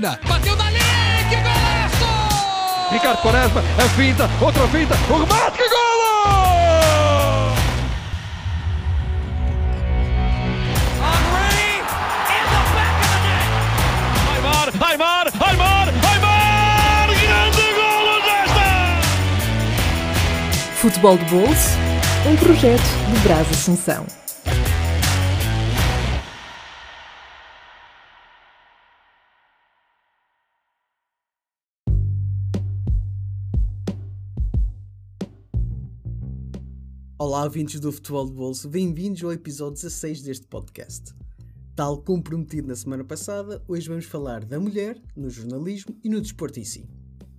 Argentina. Bateu dali, que golaço! Ricardo Quaresma, a finta, outra finta, o remate, que net. Aymar, Aymar, Aymar, Aymar! Grande golo desta! Futebol de Bolso, um projeto de Brás Assunção. Olá, ouvintes do Futebol de Bolso, bem-vindos ao episódio 16 deste podcast. Tal como prometido na semana passada, hoje vamos falar da mulher no jornalismo e no desporto em si.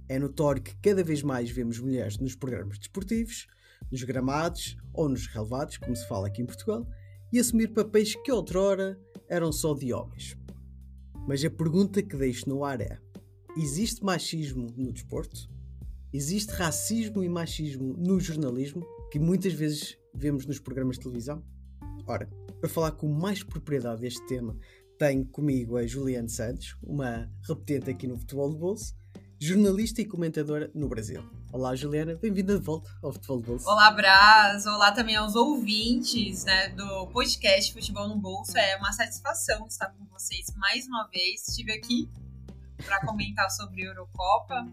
É notório que cada vez mais vemos mulheres nos programas desportivos, nos gramados ou nos relevados, como se fala aqui em Portugal, e assumir papéis que outrora eram só de homens. Mas a pergunta que deixo no ar é: existe machismo no desporto? Existe racismo e machismo no jornalismo, que muitas vezes vemos nos programas de televisão? Ora, para falar com mais propriedade deste tema, tenho comigo a Juliane Santos, uma repetente aqui no Futebol de Bolso, jornalista e comentadora no Brasil. Olá, Juliana, bem-vinda de volta ao Futebol de Bolso. Olá, Braz. Olá também aos ouvintes né, do podcast Futebol no Bolso. É uma satisfação estar com vocês mais uma vez. Estive aqui para comentar sobre a Eurocopa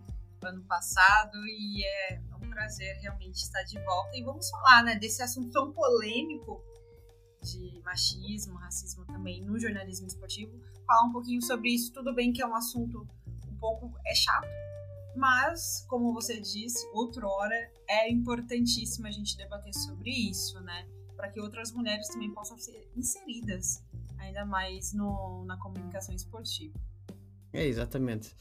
ano passado e é prazer realmente estar de volta. E vamos falar né, desse assunto tão polêmico de machismo, racismo também no jornalismo esportivo. Falar um pouquinho sobre isso. Tudo bem que é um assunto um pouco é chato, mas como você disse, outrora é importantíssimo a gente debater sobre isso, né? Para que outras mulheres também possam ser inseridas ainda mais no, na comunicação esportiva. É, exatamente.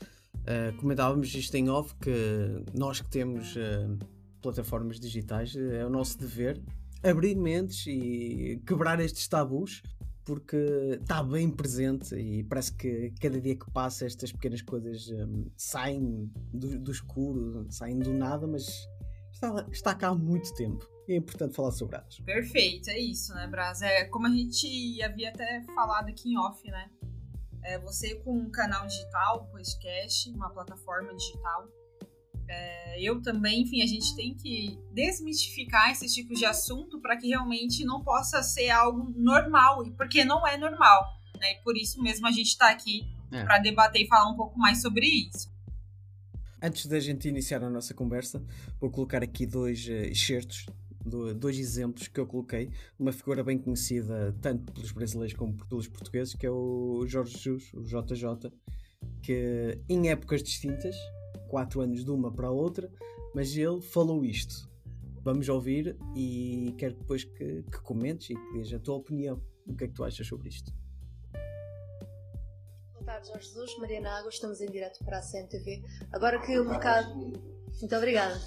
Uh, comentávamos isto em off que nós que temos uh, plataformas digitais é o nosso dever abrir mentes e quebrar estes tabus porque está bem presente e parece que cada dia que passa estas pequenas coisas um, saem do, do, escuro, saem do nada, mas está, está cá há muito tempo. E é importante falar sobre elas. Perfeito, é isso, né, Braz? É como a gente havia até falado aqui em off, né? É, você com um canal digital, um podcast, uma plataforma digital. É, eu também, enfim, a gente tem que desmistificar esses tipos de assunto para que realmente não possa ser algo normal, porque não é normal. Né? E por isso mesmo a gente está aqui é. para debater e falar um pouco mais sobre isso. Antes da gente iniciar a nossa conversa, vou colocar aqui dois uh, excertos dois exemplos que eu coloquei, uma figura bem conhecida tanto pelos brasileiros como pelos portugueses, que é o Jorge Jesus, o JJ, que em épocas distintas, quatro anos de uma para a outra, mas ele falou isto. Vamos ouvir e quero depois que, que comentes e que dês a tua opinião. O que é que tu achas sobre isto? Boa tarde, Jorge Jesus, Mariana Água, estamos em direto para a CNTV. Agora que o mercado. Muito obrigada.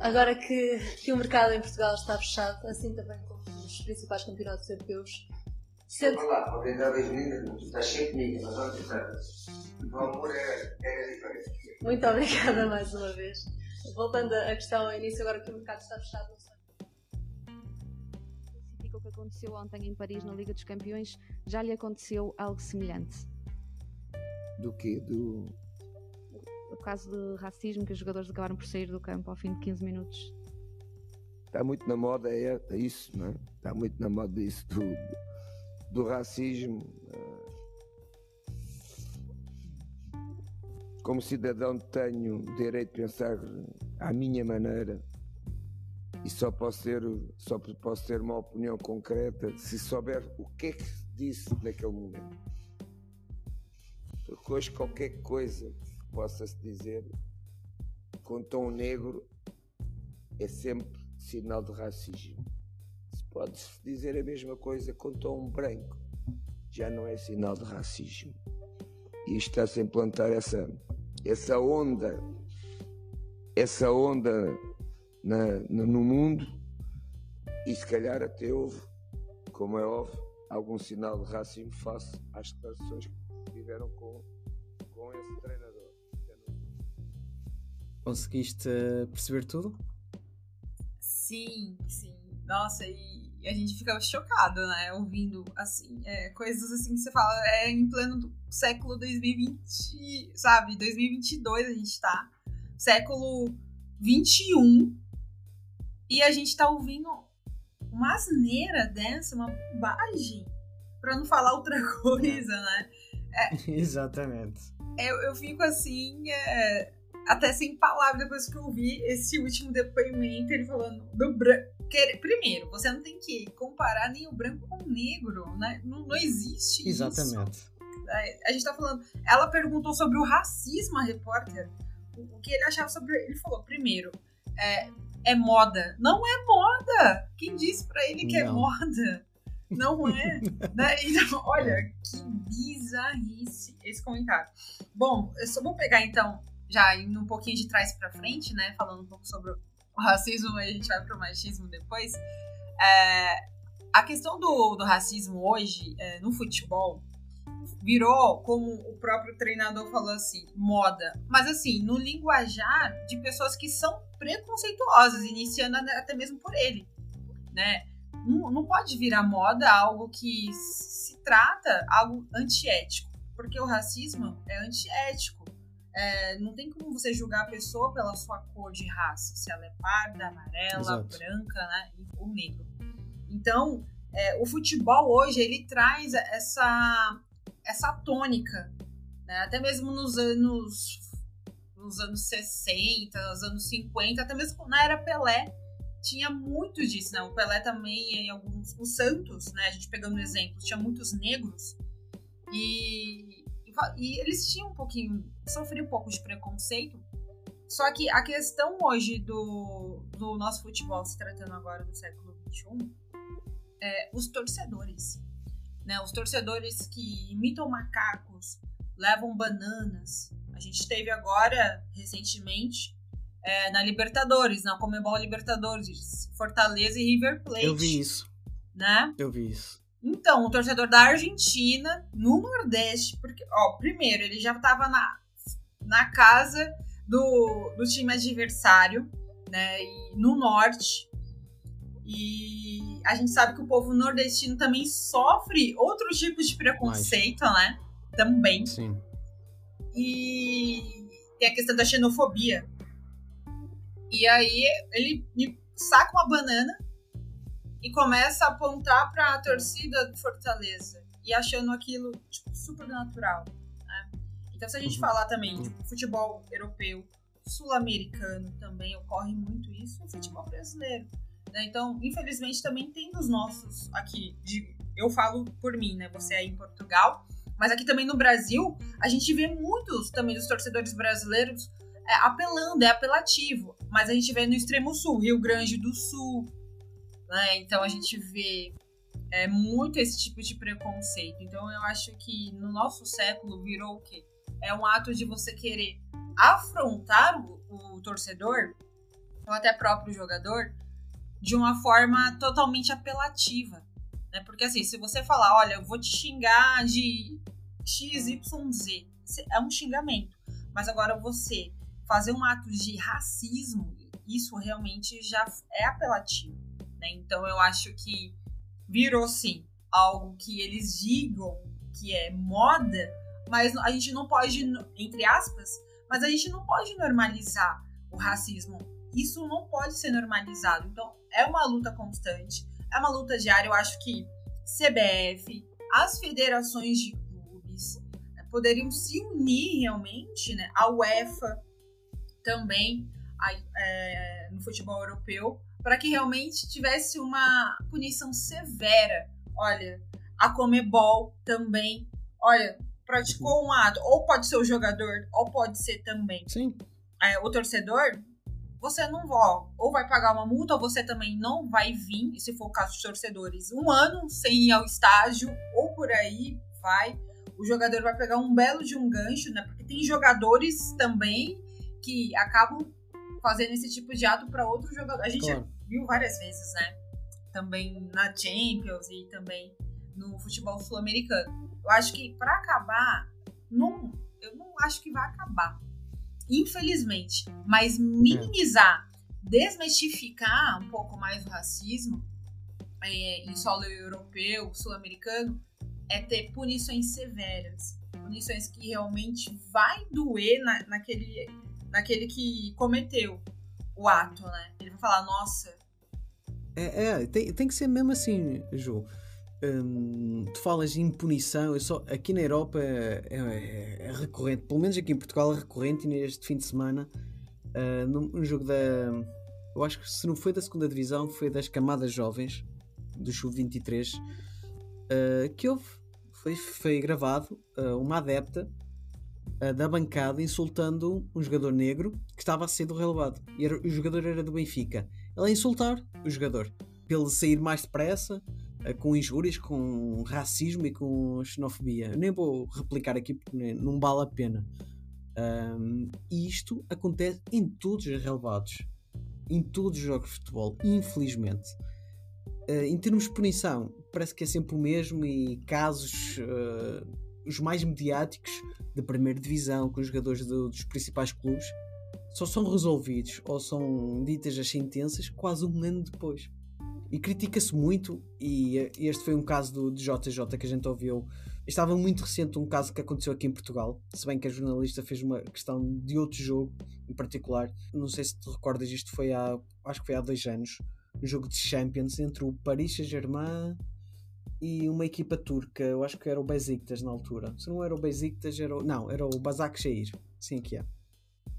Agora que, que o mercado em Portugal está fechado, assim também como os principais campeonatos europeus, Sendo... Lá, vou tentar dois minutos, estás sempre comigo, mas vamos tentar. O amor é, é diferente. Muito obrigada mais uma vez. Voltando à questão ao início, agora que o mercado está fechado, não sei. O que aconteceu ontem em Paris na Liga dos Campeões já lhe aconteceu algo semelhante? Do quê? Do o caso de racismo que os jogadores acabaram por sair do campo ao fim de 15 minutos? Está muito na moda é, é isso, não é? Está muito na moda isso do, do racismo. Eh. Como cidadão tenho direito de pensar à minha maneira e só posso ter, só posso ter uma opinião concreta se souber o que é que se disse naquele momento. Porque hoje qualquer coisa possa-se dizer com tom negro é sempre sinal de racismo. Se pode-se dizer a mesma coisa com tom branco, já não é sinal de racismo. E está-se a implantar essa, essa onda, essa onda na, no mundo e se calhar até houve, como é óbvio, algum sinal de racismo face às declarações que tiveram com, com esse treinador. Conseguiste perceber tudo? Sim, sim. Nossa, e E a gente fica chocado, né? Ouvindo, assim, é, coisas assim que você fala, é em pleno século 2020, sabe? 2022 a gente tá. Século 21. E a gente tá ouvindo uma asneira dessa, uma bobagem, pra não falar outra coisa, né? É, Exatamente. Eu, eu fico assim, é, até sem palavras depois que eu ouvi esse último depoimento, ele falando do branco. Primeiro, você não tem que comparar nem o branco com o negro, né? Não, não existe Exatamente. isso. A gente tá falando. Ela perguntou sobre o racismo, a repórter. O, que ele achava sobre. Ele falou, primeiro, é, é moda. Não é moda! Quem disse pra ele que é não. é moda? Não é. né? Então, olha, que bizarrice esse comentário. Bom, eu só vou pegar então já indo um pouquinho de trás para frente, né? Falando um pouco sobre o racismo, a gente vai pro machismo depois. É, a questão do, do racismo hoje é, no futebol virou, como o próprio treinador falou assim, moda. Mas assim, no linguajar de pessoas que são preconceituosas, iniciando até mesmo por ele, né? Não, não pode virar moda algo que se trata algo antiético, porque o racismo é antiético. É, não tem como você julgar a pessoa pela sua cor de raça, se ela é parda, amarela, Exato. branca, né, ou negro. Então, é, o futebol hoje ele traz essa essa tônica, né? até mesmo nos anos nos anos 60, nos anos 50, até mesmo na era Pelé tinha muito disso, né? O Pelé também em alguns o Santos, né? A gente pegando exemplos, tinha muitos negros e e eles tinham um pouquinho, sofriam um pouco de preconceito. Só que a questão hoje do, do nosso futebol, se tratando agora do século XXI, é os torcedores. Né? Os torcedores que imitam macacos, levam bananas. A gente teve agora, recentemente, é, na Libertadores, na Comebol Libertadores, Fortaleza e River Plate. Eu vi isso. Né? Eu vi isso. Então, o torcedor da Argentina, no Nordeste, porque, ó, primeiro, ele já estava na, na casa do, do time adversário, né, e no Norte. E a gente sabe que o povo nordestino também sofre outros tipos de preconceito, Mas... né? Também. Sim. E tem a questão da xenofobia. E aí ele me saca uma banana e começa a apontar para a torcida do Fortaleza e achando aquilo tipo, super natural. Né? Então, se a gente uhum. falar também de futebol europeu, sul-americano também ocorre muito isso, e futebol brasileiro. Né? Então, infelizmente, também tem dos nossos aqui. De, eu falo por mim, né? Você é em Portugal, mas aqui também no Brasil, a gente vê muitos também dos torcedores brasileiros é, apelando, é apelativo. Mas a gente vê no extremo sul, Rio Grande do Sul, né? Então a gente vê é, muito esse tipo de preconceito. Então eu acho que no nosso século virou o quê? É um ato de você querer afrontar o, o torcedor, ou até próprio jogador, de uma forma totalmente apelativa. Né? Porque assim, se você falar, olha, eu vou te xingar de XYZ, é um xingamento. Mas agora você fazer um ato de racismo, isso realmente já é apelativo. Né? Então eu acho que virou sim algo que eles digam que é moda, mas a gente não pode, entre aspas, mas a gente não pode normalizar o racismo. Isso não pode ser normalizado. Então é uma luta constante, é uma luta diária. Eu acho que CBF, as federações de clubes né, poderiam se unir realmente, né? A UEFA também a, é, no futebol europeu para que realmente tivesse uma punição severa. Olha, a Comebol também, olha, praticou um ato, ou pode ser o jogador, ou pode ser também Sim. É, o torcedor, você não vai, ou vai pagar uma multa, ou você também não vai vir, se for o caso dos torcedores, um ano sem ir ao estágio, ou por aí vai. O jogador vai pegar um belo de um gancho, né? Porque tem jogadores também que acabam fazendo esse tipo de ato para outro jogador. A gente claro viu várias vezes, né? Também na Champions e também no futebol sul-americano. Eu acho que para acabar, não, eu não acho que vai acabar. Infelizmente. Mas minimizar, desmistificar um pouco mais o racismo, é, em solo europeu, sul-americano, é ter punições severas. Punições que realmente vai doer na, naquele, naquele que cometeu o ato, né? Ele vai falar, nossa. É, é tem, tem que ser mesmo assim, Ju. Hum, tu falas em punição, eu só, aqui na Europa é, é, é, recorrente, pelo menos aqui em Portugal é recorrente e neste fim de semana, uh, num, num jogo da. Eu acho que se não foi da segunda divisão, foi das camadas jovens do Sub-23 uh, que houve. Foi, foi gravado uh, uma adepta da bancada insultando um jogador negro que estava a ser relevado. E era, o jogador era do Benfica. Ela a insultar o jogador pelo sair mais depressa eh, com injúrias, com racismo e com xenofobia. Eu nem vou replicar aqui porque não vale a pena. Um, e isto acontece em todos os relevados, em todos os jogos de futebol, infelizmente. Uh, em termos de punição, parece que é sempre o mesmo e casos uh, os mais mediáticos da primeira divisão, com os jogadores do, dos principais clubes, só são resolvidos ou são ditas as sentenças quase um ano depois e critica-se muito, e este foi um caso do, de JJ que a gente ouviu. Estava muito recente um caso que aconteceu aqui em Portugal, se bem que a jornalista fez uma questão de outro jogo em particular. Não sei se te recordas, isto foi há, acho que foi há dois anos, um jogo de Champions entre o Paris Saint-Germain e uma equipa turca, eu acho que era o Besiktas na altura. Se não era o Besiktas, era o, não, era o Basak Shahir, sim que é.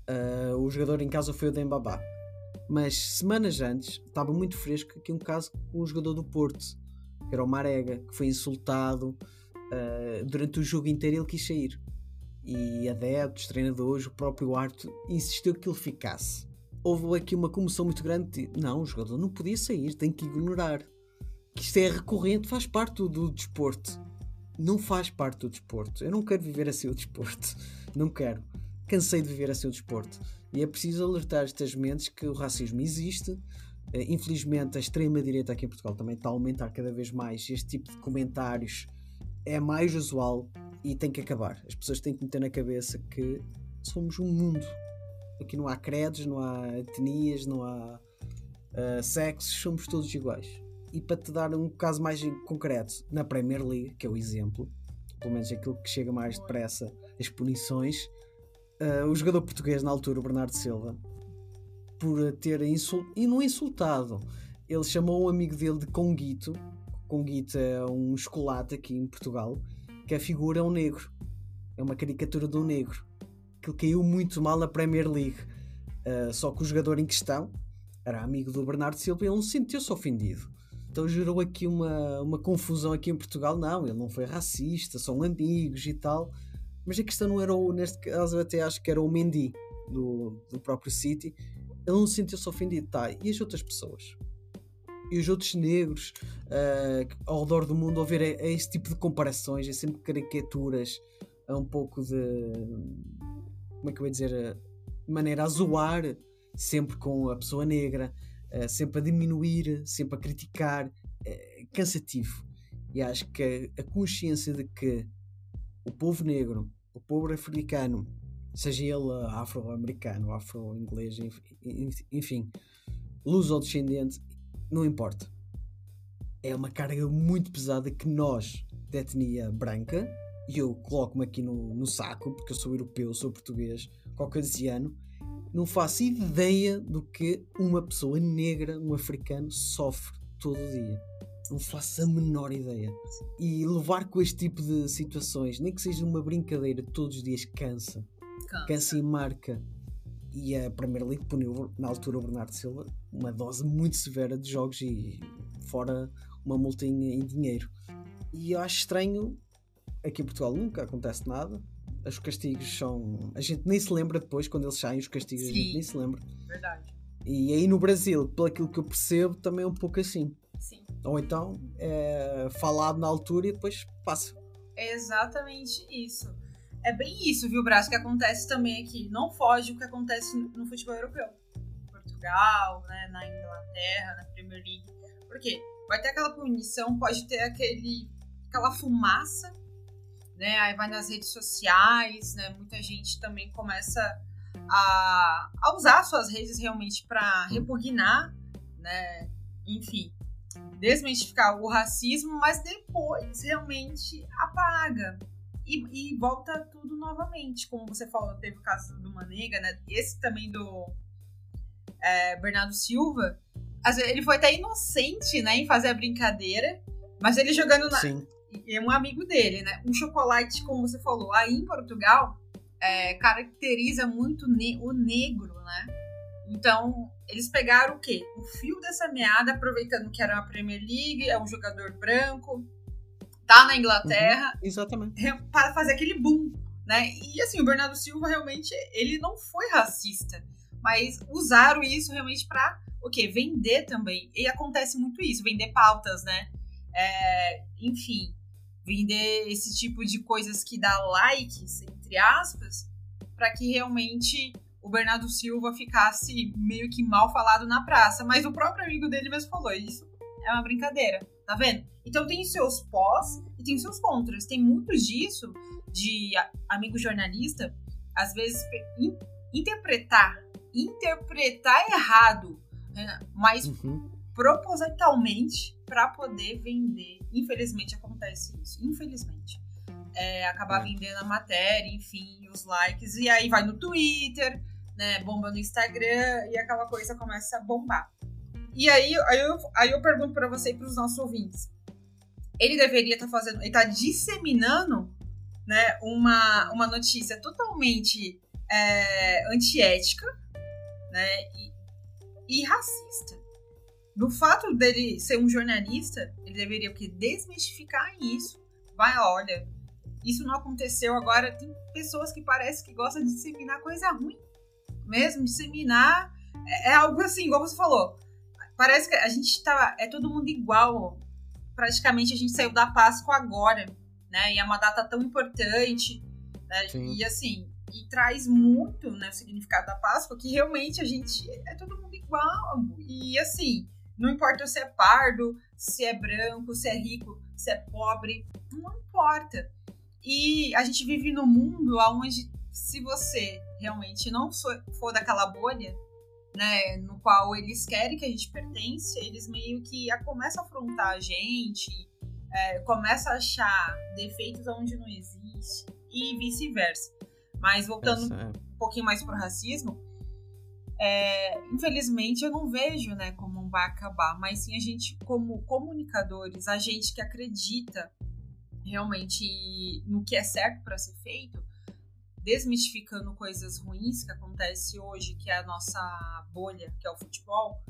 Uh, o jogador em casa foi o Dembaba. Mas semanas antes estava muito fresco aqui um caso com um jogador do Porto, que era o Marega, que foi insultado uh, durante o jogo inteiro ele quis sair. E adeptos, treinadores, o próprio Arto insistiu que ele ficasse. Houve aqui uma comoção muito grande. De, não, o jogador não podia sair, tem que ignorar. Que isto é recorrente, faz parte do, do desporto. Não faz parte do desporto. Eu não quero viver assim o desporto. Não quero. Cansei de viver assim o desporto. E é preciso alertar estas mentes que o racismo existe. Eh, infelizmente, a extrema-direita aqui em Portugal também está a aumentar cada vez mais. Este tipo de comentários é mais usual e tem que acabar. As pessoas têm que meter na cabeça que somos um mundo. Aqui não há credos, não há etnias, não há uh, sexos, somos todos iguais. E para te dar um caso mais concreto, na Premier League, que é o exemplo, pelo menos aquilo que chega mais depressa, as punições, uh, o jogador português na altura, o Bernardo Silva, por ter insultado, e não insultado, ele chamou um amigo dele de Conguito. Conguito é um chocolate aqui em Portugal, que a figura é um negro, é uma caricatura de um negro, que caiu muito mal na Premier League. Uh, só que o jogador em questão era amigo do Bernardo Silva e ele não sentiu-se ofendido. Então gerou aqui uma, uma confusão aqui em Portugal. Não, ele não foi racista, são amigos e tal. Mas a questão não era o, neste caso, até acho que era o Mendy do, do próprio City. Ele não se sentiu-se ofendido, tá? E as outras pessoas? E os outros negros uh, ao redor do mundo ver a, a esse tipo de comparações, a sempre caricaturas, a um pouco de. Como é que eu ia dizer? De maneira a zoar sempre com a pessoa negra, uh, sempre a diminuir, sempre a criticar. É cansativo. E acho que a consciência de que o povo negro o povo africano, seja ele afro-americano, afro-inglês, enfim, luz ou descendente, não importa. É uma carga muito pesada que nós, de etnia branca, e eu coloco-me aqui no, no saco, porque eu sou europeu, sou português, caucasiano, não faço ideia do que uma pessoa negra, um africano, sofre todo dia não faço a menor ideia. E levar com este tipo de situações, nem que seja uma brincadeira, todos os dias cansa. Cansa, e marca. E a Premier League puniu na altura o Bernardo Silva uma dose muito severa de jogos e fora uma multa em, em dinheiro. E eu acho estranho, aqui em Portugal nunca acontece nada. Os castigos são. A gente nem se lembra depois, quando eles saem, os castigos Sim, a gente nem se lembra. Verdade. E aí no Brasil, pelo aquilo que eu percebo, também é um pouco assim. Sim. Ou então é falado na altura e depois passa. É exatamente isso. É bem isso, viu, Braço, que acontece também aqui. Não foge o que acontece no futebol europeu. Portugal, né, na Inglaterra, na Premier League. Por quê? Vai ter aquela punição, pode ter aquele, aquela fumaça, né? Aí vai nas redes sociais, né? Muita gente também começa a, a usar suas redes realmente para repugnar, né? Enfim, desmistificar o racismo, mas depois realmente apaga. E, e, volta tudo novamente. Como você falou, teve o caso do Manega, né? Esse também do é, Bernardo Silva. Ele foi até inocente, né, em fazer a brincadeira, mas ele jogando na. Sim. É um amigo dele, né? Um chocolate, como você falou, aí em Portugal, é, caracteriza muito ne o negro, né? Então, eles pegaram o quê? O fio dessa meada, aproveitando que era a Premier League, é um jogador branco, tá na Inglaterra. Uhum, exatamente. Para fazer aquele boom, né? E assim, o Bernardo Silva realmente, ele não foi racista, mas usaram isso realmente para o quê? Vender também. E acontece muito isso, vender pautas, né? É, enfim, vender esse tipo de coisas que dá likes, entre aspas, para que realmente o Bernardo Silva ficasse meio que mal falado na praça. Mas o próprio amigo dele mesmo falou: isso é uma brincadeira, tá vendo? Então tem seus pós e tem seus contras. Tem muito disso de amigo jornalista, às vezes in, interpretar, interpretar errado, né? mas uhum. propositalmente para poder vender. Infelizmente acontece isso. Infelizmente. É, acabar é. vendendo a matéria, enfim, os likes, e aí vai no Twitter, né? Bomba no Instagram e aquela coisa começa a bombar. E aí, aí, eu, aí eu pergunto para você e para os nossos ouvintes. Ele deveria estar tá fazendo, ele tá disseminando, né, uma, uma notícia totalmente é, antiética, né, e, e racista. Do fato dele ser um jornalista, ele deveria o quê? Desmistificar isso. Vai, olha, isso não aconteceu agora. Tem pessoas que parece que gostam de disseminar coisa ruim mesmo, disseminar. É, é algo assim, igual você falou. Parece que a gente tá. É todo mundo igual. Praticamente a gente saiu da Páscoa agora, né? E é uma data tão importante. Né? E assim, e traz muito né, o significado da Páscoa, que realmente a gente é todo mundo igual. E assim, não importa se é pardo, se é branco, se é rico, se é pobre, não importa. E a gente vive num mundo onde, se você realmente não for daquela bolha, né, no qual eles querem que a gente pertence, eles meio que começam a afrontar a gente, é, começam a achar defeitos onde não existe e vice-versa. Mas voltando é. um pouquinho mais pro racismo, é, infelizmente eu não vejo né, como vai acabar, mas sim a gente, como comunicadores, a gente que acredita realmente no que é certo para ser feito, desmistificando coisas ruins que acontece hoje, que é a nossa bolha, que é o futebol,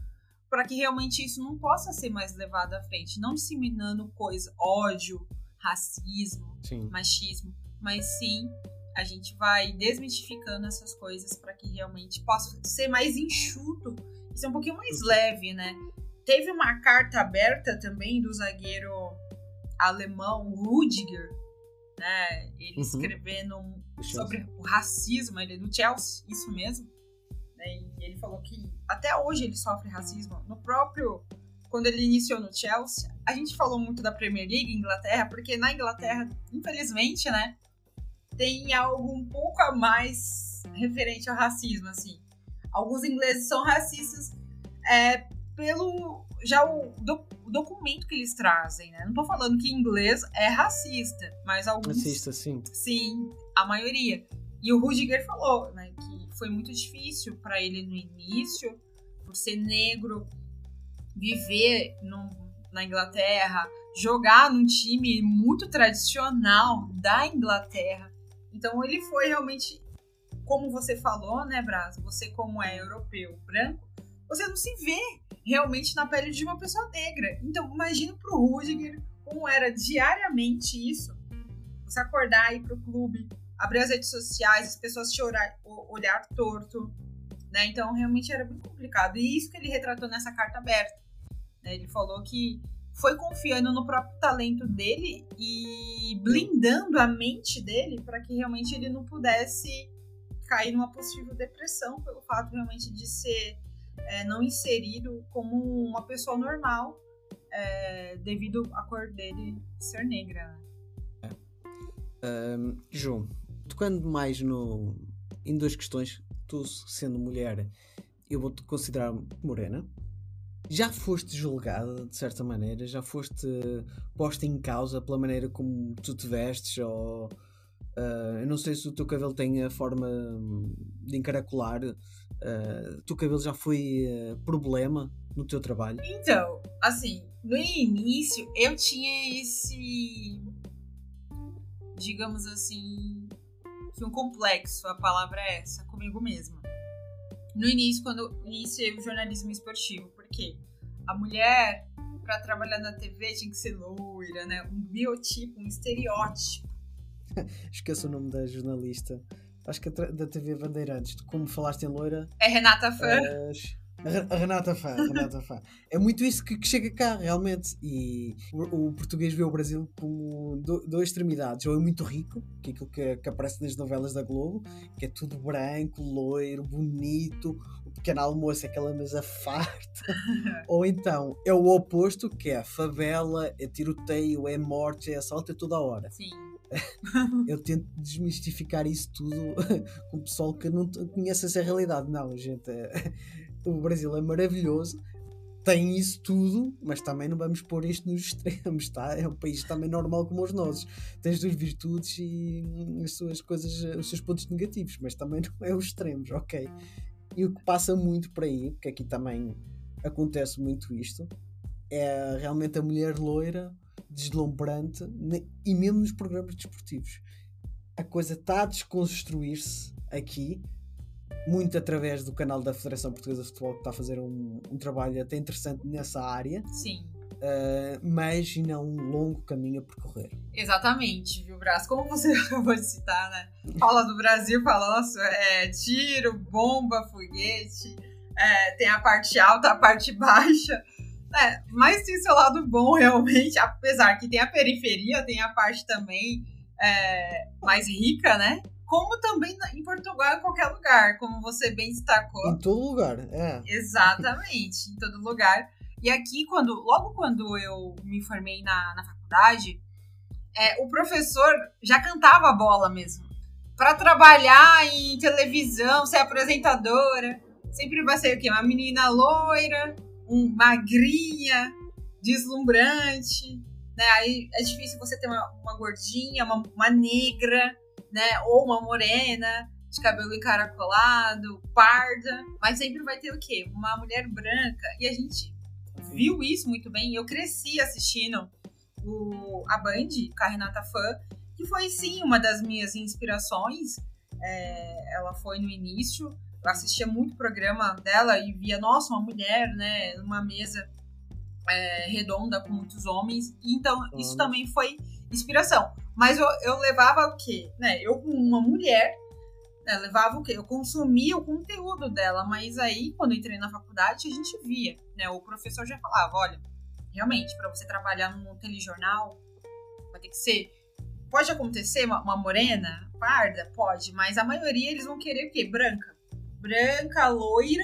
para que realmente isso não possa ser mais levado à frente, não disseminando coisa, ódio, racismo, sim. machismo, mas sim a gente vai desmistificando essas coisas para que realmente possa ser mais enxuto e ser um pouquinho mais leve, né? Teve uma carta aberta também do zagueiro alemão Rudiger, né? Ele uhum. escrevendo sobre o racismo, ele é do Chelsea, isso mesmo. Né? E ele falou que até hoje ele sofre racismo. No próprio. Quando ele iniciou no Chelsea, a gente falou muito da Premier League, Inglaterra, porque na Inglaterra, infelizmente, né? Tem algo um pouco a mais referente ao racismo, assim. Alguns ingleses são racistas é, pelo já o, do, o, documento que eles trazem, né? Não tô falando que inglês é racista, mas alguns. Racista, sim. Sim, a maioria. E o Rudiger falou, né, que foi muito difícil para ele no início, por ser negro, viver no, na Inglaterra, jogar num time muito tradicional da Inglaterra. Então ele foi realmente, como você falou, né, Braz? Você como é europeu, branco, você não se vê realmente na pele de uma pessoa negra. Então, imagina pro Rudiger como era diariamente isso. Você acordar, ir pro clube, abrir as redes sociais, as pessoas te olhar, olhar torto, né? Então, realmente era muito complicado. E isso que ele retratou nessa carta aberta. Né? Ele falou que foi confiando no próprio talento dele e blindando a mente dele para que realmente ele não pudesse cair numa possível depressão pelo fato realmente de ser é, não inserido como uma pessoa normal é, devido à cor dele ser negra. É. Um, João, tocando mais no, em duas questões, tu sendo mulher, eu vou-te considerar morena, Já foste julgada, de certa maneira? Já foste posta em causa pela maneira como tu te vestes? Ou, uh, eu não sei se o teu cabelo tem a forma de encaracolar. Uh, o teu cabelo já foi uh, problema no teu trabalho? Então, assim, no início eu tinha esse. Digamos assim. Que um complexo, a palavra é essa, comigo mesma. No início, quando iniciei o jornalismo esportivo, a mulher, para trabalhar na TV, tinha que ser loira, né? Um biotipo, um estereótipo. Esqueço o nome da jornalista. Acho que é da TV Bandeirantes. Como falaste em loira. É Renata Fã. A Renata Fã, Renata Fã. É muito isso que, que chega cá, realmente. E o, o, português vê o Brasil como duas extremidades. Ou é muito rico, que é aquilo que, que, aparece nas novelas da Globo, que é tudo branco, loiro, bonito, pequeno almoço é aquela mesa farta. Ou então é o oposto, que é a favela, é tiroteio, é morte, é assalto, é toda a hora. Sim. Eu tento desmistificar isso tudo com o pessoal que não conhece essa realidade. Não, gente. É o Brasil é maravilhoso, tem isso tudo, mas também não vamos pôr isto nos extremos, tá? É um país também normal como os nossos. Tem as suas virtudes e as suas coisas, os seus pontos negativos, mas também não é os extremos, ok? E o que passa muito por aí, porque aqui também acontece muito isto, é realmente a mulher loira, deslumbrante, e mesmo nos programas desportivos. A coisa está a desconstruir-se aqui muito através do canal da Federação Portuguesa de Futebol, que está a fazer um, um trabalho até interessante nessa área. Sim. Uh, mas ainda há um longo caminho a percorrer. Exatamente, viu, Brás? Como você acabou de citar, né? Fala do Brasil, fala, nossa, é tiro, bomba, foguete, é, tem a parte alta, a parte baixa. É, mas tem seu lado bom, realmente, apesar que tem a periferia, tem a parte também é, mais rica, né? como também em Portugal, em qualquer lugar, como você bem destacou. Em todo lugar, é. Exatamente, em todo lugar. E aqui, quando logo quando eu me formei na, na faculdade, é, o professor já cantava a bola mesmo. Para trabalhar em televisão, ser apresentadora, sempre vai ser o quê? Uma menina loira, um, magrinha, deslumbrante. Né? Aí é difícil você ter uma, uma gordinha, uma, uma negra né? Ou uma morena, de cabelo encaracolado, parda, mas sempre vai ter o quê? Uma mulher branca. E a gente viu isso muito bem. Eu cresci assistindo o, a Band, com a Renata Fã, que foi sim uma das minhas inspirações. É, ela foi no início. Eu assistia muito programa dela e via, nossa, uma mulher, né, numa mesa é, redonda com muitos homens. Então, isso também foi inspiração. Mas eu, eu levava o quê? Né? Eu, uma mulher, né, levava o quê? Eu consumia o conteúdo dela, mas aí, quando entrei na faculdade, a gente via, né? O professor já falava, olha, realmente, para você trabalhar num telejornal, vai ter que ser... Pode acontecer uma, uma morena, parda? Pode, mas a maioria eles vão querer o quê? Branca. Branca, loira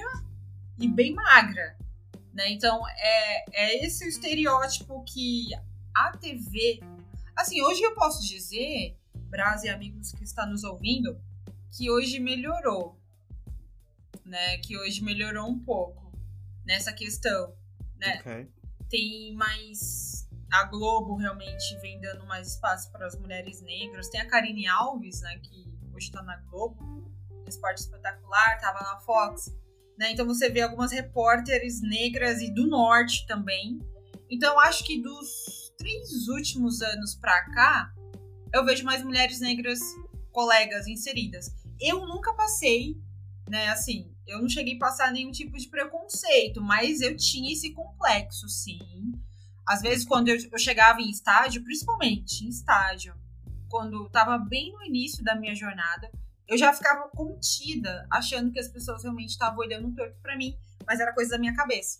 e bem magra. Né? Então, é, é esse o estereótipo que a TV Assim, hoje eu posso dizer, Braz e amigos que estão nos ouvindo, que hoje melhorou. Né? Que hoje melhorou um pouco nessa questão. Né? Okay. Tem mais. A Globo realmente vem dando mais espaço para as mulheres negras. Tem a Karine Alves, né? Que hoje está na Globo, Esporte Espetacular, estava na Fox. Né? Então você vê algumas repórteres negras e do norte também. Então acho que dos três últimos anos pra cá, eu vejo mais mulheres negras colegas inseridas. Eu nunca passei, né, assim, eu não cheguei a passar nenhum tipo de preconceito, mas eu tinha esse complexo, sim. Às vezes, quando eu, eu chegava em estágio, principalmente em estágio, quando estava bem no início da minha jornada, eu já ficava contida, achando que as pessoas realmente estavam olhando torto para mim, mas era coisa da minha cabeça.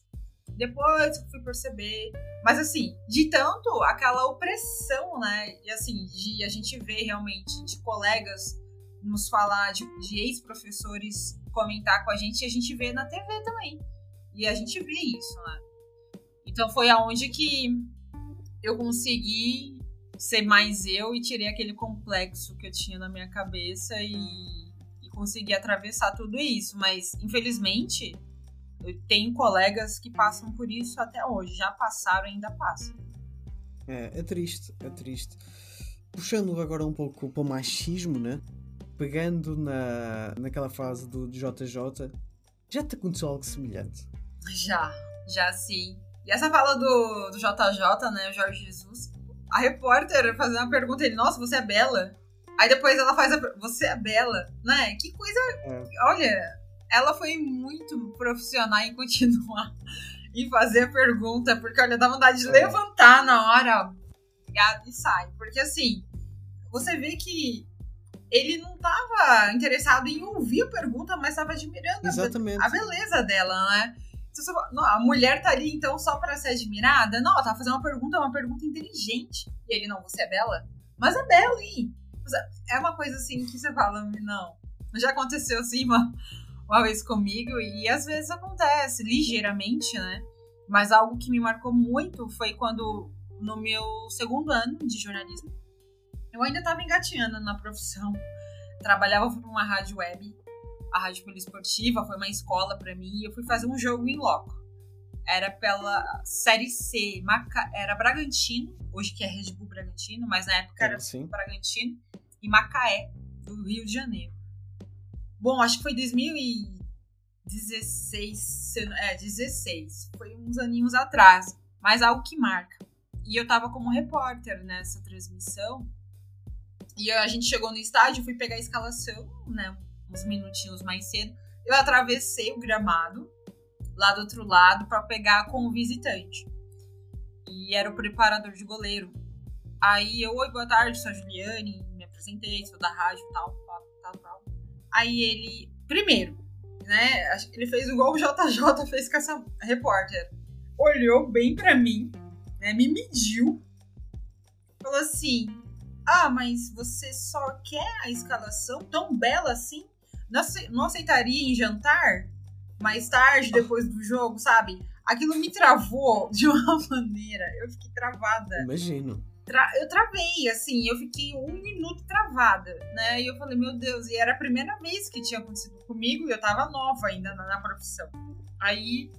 Depois fui perceber. Mas assim, de tanto aquela opressão, né? E assim, de a gente ver realmente de colegas nos falar, de, de ex-professores comentar com a gente, e a gente vê na TV também. E a gente vê isso, né? Então foi aonde que eu consegui ser mais eu e tirei aquele complexo que eu tinha na minha cabeça e, e consegui atravessar tudo isso. Mas, infelizmente, Eu tenho colegas que passam por isso até hoje, já passaram e ainda passam. É, é triste, é triste. Puxando agora um pouco para o machismo, né? Pegando na, naquela fase do JJ, já te aconteceu algo semelhante? Já, já sim. E essa fala do, do JJ, né, o Jorge Jesus, a repórter fazendo uma pergunta, ele, nossa, você é bela? Aí depois ela faz a você é bela, né? Que coisa. É. Olha, ela foi muito profissional em continuar e fazer a pergunta, porque olha, dá vontade de é. levantar na hora e sai. Porque assim, você vê que ele não estava interessado em ouvir a pergunta, mas estava admirando a, a, beleza dela, né? Não, a mulher tá ali então só para ser admirada? Não, ela tá fazendo uma pergunta, uma pergunta inteligente. E ele, não, você é bela? Mas é bela, hein? É uma coisa assim que você fala, não. Já aconteceu assim uma, uma vez comigo e às vezes acontece, ligeiramente, né? Mas algo que me marcou muito foi quando, no meu segundo ano de jornalismo, eu ainda estava engatinhando na profissão. Trabalhava para uma rádio web, a Rádio Poliesportiva, foi uma escola para mim, e eu fui fazer um jogo em loco. Era pela Série C, Maca... era Bragantino, hoje que é Red Bull Bragantino, mas na época era Sim. Bragantino, e Macaé, do Rio de Janeiro. Bom, acho que foi 2016, é, 16, foi uns aninhos atrás, mas algo que marca. E eu tava como repórter nessa transmissão, e a gente chegou no estádio, fui pegar a escalação, né, uns minutinhos mais cedo. Eu atravessei o gramado lá do outro lado para pegar com o visitante. E era o preparador de goleiro. Aí eu, oi, boa tarde, sou a Juliane, me apresentei, sou da rádio, tal, tal, tal, tal. Aí ele, primeiro, né, ele fez igual o JJ fez com essa repórter. Olhou bem para mim, né, me mediu, falou assim: ah, mas você só quer a escalação tão bela assim? Não aceitaria em jantar mais tarde, depois do jogo, sabe? Aquilo me travou de uma maneira. Eu fiquei travada. Imagino. Tra eu travei, assim, eu fiquei um minuto travada, né? E eu falei, meu Deus, e era a primeira vez que tinha acontecido comigo e eu tava nova ainda na, na profissão. Aí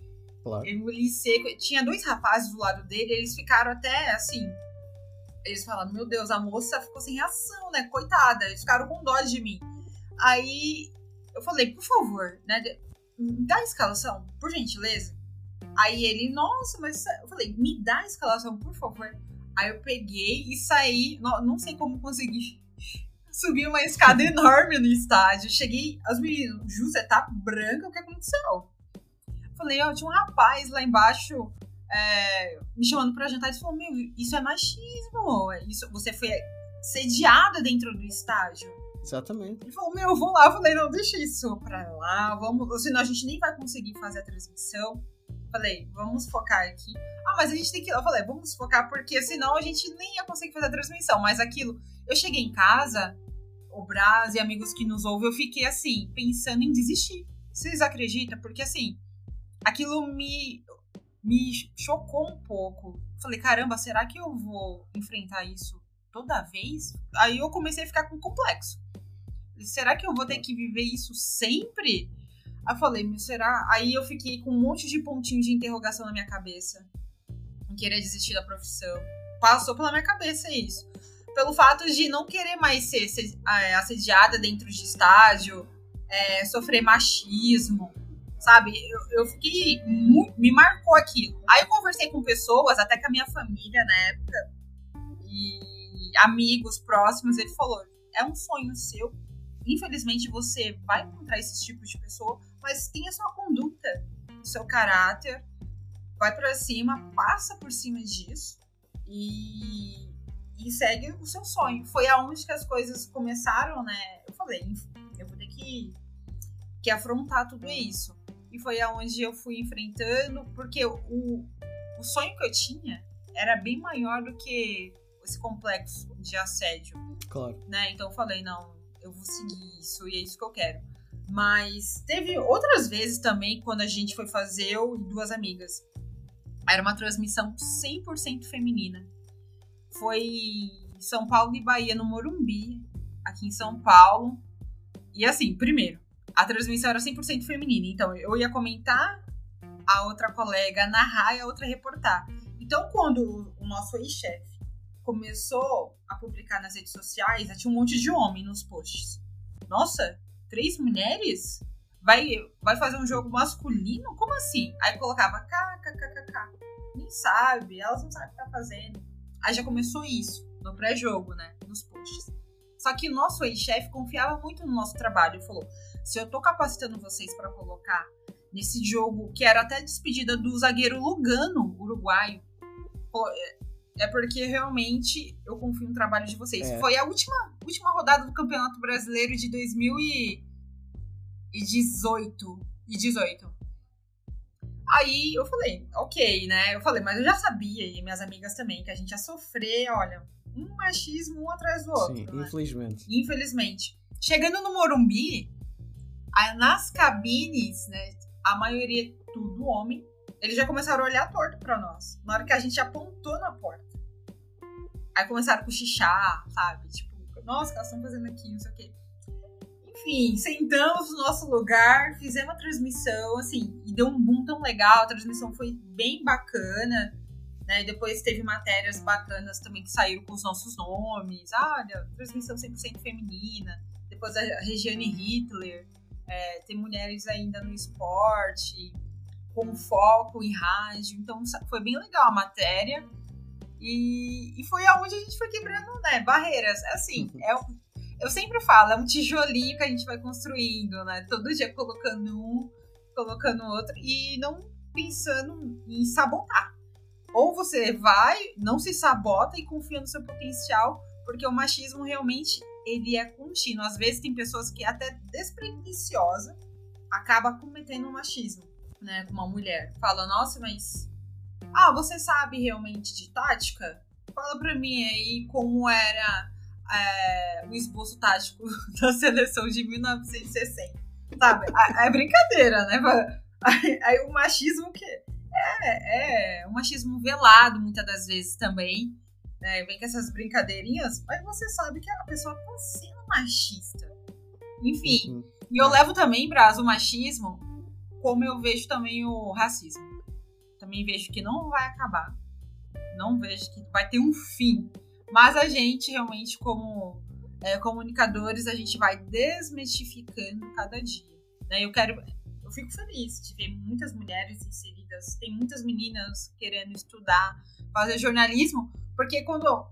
claro. eu engoli seco. Tinha dois rapazes do lado dele, eles ficaram até assim, eles falaram, meu Deus, a moça ficou sem reação, né? Coitada, eles ficaram com dó de mim. Aí eu falei, por favor, né? Dá a escalação, por gentileza. Aí ele, nossa, mas eu falei, me dá a escalação, por favor. Aí eu peguei e saí, não, não sei como consegui subir uma escada enorme no estádio. Cheguei, as meninas, você tá branca, o que aconteceu? Falei, ó, tinha um rapaz lá embaixo é, me chamando pra jantar e falou: Meu, isso é machismo. Isso, você foi sediada dentro do estágio. Exatamente. Ele falou: Meu, eu vou lá. Eu falei: Não, deixa isso pra lá. Vamos, senão a gente nem vai conseguir fazer a transmissão. Falei: Vamos focar aqui. Ah, mas a gente tem que. Eu falei: Vamos focar porque senão a gente nem ia conseguir fazer a transmissão. Mas aquilo. Eu cheguei em casa, o Braz e amigos que nos ouvem, eu fiquei assim, pensando em desistir. Vocês acreditam? Porque assim, aquilo me me chocou um pouco. Falei, caramba, será que eu vou enfrentar isso toda vez? Aí eu comecei a ficar com complexo. Será que eu vou ter que viver isso sempre? Aí eu falei, será? Aí eu fiquei com um monte de pontinhos de interrogação na minha cabeça. Em querer desistir da profissão. Passou pela minha cabeça isso. Pelo fato de não querer mais ser é, assediada dentro de estádio, é, sofrer machismo sabe? Eu, eu fiquei. Muito, me marcou aquilo. Aí eu conversei com pessoas, até com a minha família na época, e amigos próximos. Ele falou: é um sonho seu. Infelizmente você vai encontrar esses tipos de pessoa, mas tenha sua conduta, seu caráter, vai para cima, passa por cima disso e, e segue o seu sonho. Foi aonde que as coisas começaram, né? Eu falei, eu vou ter que, que afrontar tudo isso. E foi aonde eu fui enfrentando, porque o, o sonho que eu tinha era bem maior do que esse complexo de assédio. Claro. Né? Então eu falei, não, eu vou seguir isso e é isso que eu quero. Mas teve outras vezes também quando a gente foi fazer eu e duas amigas. Era uma transmissão 100% feminina. Foi São Paulo e Bahia no Morumbi, aqui em São Paulo. E assim, primeiro, a transmissão era 100% feminina. Então, eu ia comentar a outra colega narrar e a outra reportar. Então, quando o nosso ex-chefe começou a publicar nas redes sociais, tinha um monte de homem nos posts. Nossa, três mulheres? Vai, vai fazer um jogo masculino? Como assim? Aí colocava kkkk. Nem sabe, elas não sabem o que tá fazendo. Aí já começou isso, no pré-jogo, né? Nos posts. Só que o nosso ex-chefe confiava muito no nosso trabalho e falou: se eu tô capacitando vocês para colocar nesse jogo, que era até despedida do zagueiro Lugano, uruguaio, é porque realmente eu confio no trabalho de vocês. É. Foi a última, última rodada do Campeonato Brasileiro de 2018. E 18. Aí eu falei, ok, né? Eu falei, mas eu já sabia, e minhas amigas também, que a gente ia sofrer, olha, um machismo um atrás do outro. Sim, né? infelizmente. Infelizmente. Chegando no Morumbi, nas cabines, né? A maioria tudo homem. Eles já começaram a olhar torto pra nós. Na hora que a gente apontou na porta. Aí começaram a cochichar, sabe? Tipo, nossa, o que elas estão fazendo aqui, não sei o quê. Enfim, sentamos no nosso lugar, fizemos a transmissão, assim, e deu um boom tão legal. A transmissão foi bem bacana. Né? Depois teve matérias bacanas também que saíram com os nossos nomes. Olha, transmissão 100% feminina. Depois a Regiane Hitler. É, tem mulheres ainda no esporte, com foco em rádio. Então foi bem legal a matéria. E, e foi aonde a gente foi quebrando né, barreiras. Assim, é um, eu sempre falo, é um tijolinho que a gente vai construindo, né? Todo dia colocando um, colocando outro e não pensando em sabotar. Ou você vai, não se sabota e confia no seu potencial, porque o machismo realmente ele é contínuo. Às vezes tem pessoas que até despretensiosa acaba cometendo um machismo, né, com uma mulher. Fala, nossa, mas ah, você sabe realmente de tática? Fala pra mim aí como era é, o esboço tático da seleção de 1960. Sabe? É brincadeira, né? Aí, o machismo que é, é um machismo velado muitas das vezes também. Né? Vem com essas brincadeirinhas, mas você sabe que a pessoa tá sendo machista. Enfim, uhum. e eu levo também, Braz, o machismo como eu vejo também o racismo. Também vejo que não vai acabar. Não vejo que vai ter um fim. Mas a gente realmente, como é, comunicadores, a gente vai desmistificando cada dia. Né? Eu quero eu fico feliz de ver muitas mulheres inseridas, tem muitas meninas querendo estudar, fazer jornalismo, porque quando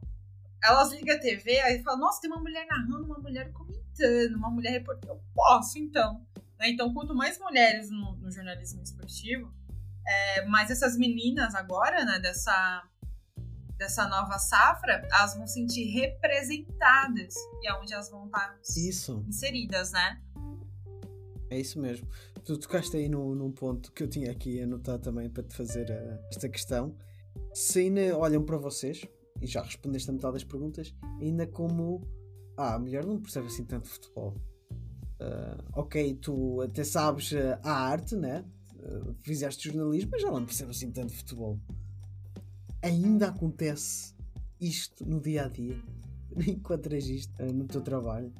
elas ligam a TV, aí falam, nossa, tem uma mulher narrando, uma mulher comentando, uma mulher reportando. Eu posso, então. Né? Então, quanto mais mulheres no, no jornalismo esportivo, é, mais essas meninas agora, né, dessa, dessa nova safra, elas vão sentir representadas e é onde elas vão estar Isso. inseridas, né? É isso mesmo. Tu tocaste aí num, num ponto que eu tinha aqui anotado também para te fazer uh, esta questão. Se ainda olham para vocês, e já respondeste a metade das perguntas, ainda como ah, a mulher não percebe assim tanto futebol. Uh, ok, tu até sabes uh, a arte, né? Uh, fizeste jornalismo, mas já não percebe assim tanto futebol. Ainda acontece isto no dia a dia. Encontras isto no teu trabalho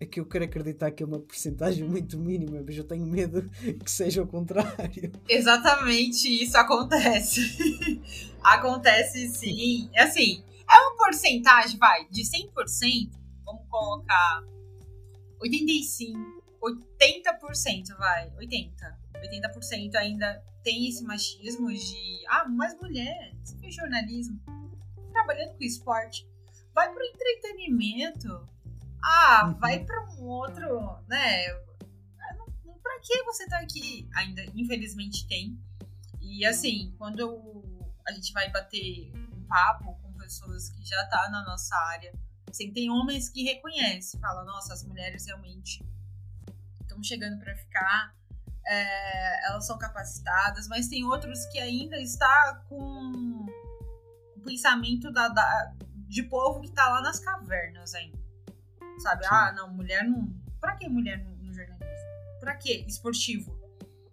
é que eu quero acreditar que é uma porcentagem muito mínima, mas eu tenho medo que seja o contrário. Exatamente isso acontece. acontece sim. Assim, é uma porcentagem, vai, de 100%, vamos colocar 85, 80%, vai, 80. 80% ainda tem esse machismo de, ah, mas mulher, você fez jornalismo, trabalhando com esporte, vai pro entretenimento, ah, uhum. vai para um outro, né? Para que você tá aqui? Ainda, infelizmente, tem. E assim, quando a gente vai bater um papo com pessoas que já tá na nossa área, assim, tem homens que reconhecem, falam, nossa, as mulheres realmente estão chegando para ficar, é, elas são capacitadas, mas tem outros que ainda está com o pensamento da, da, de povo que tá lá nas cavernas ainda. Sabe? Sim. Ah, não, mulher não. Pra que mulher no, no jornalismo? Pra que esportivo?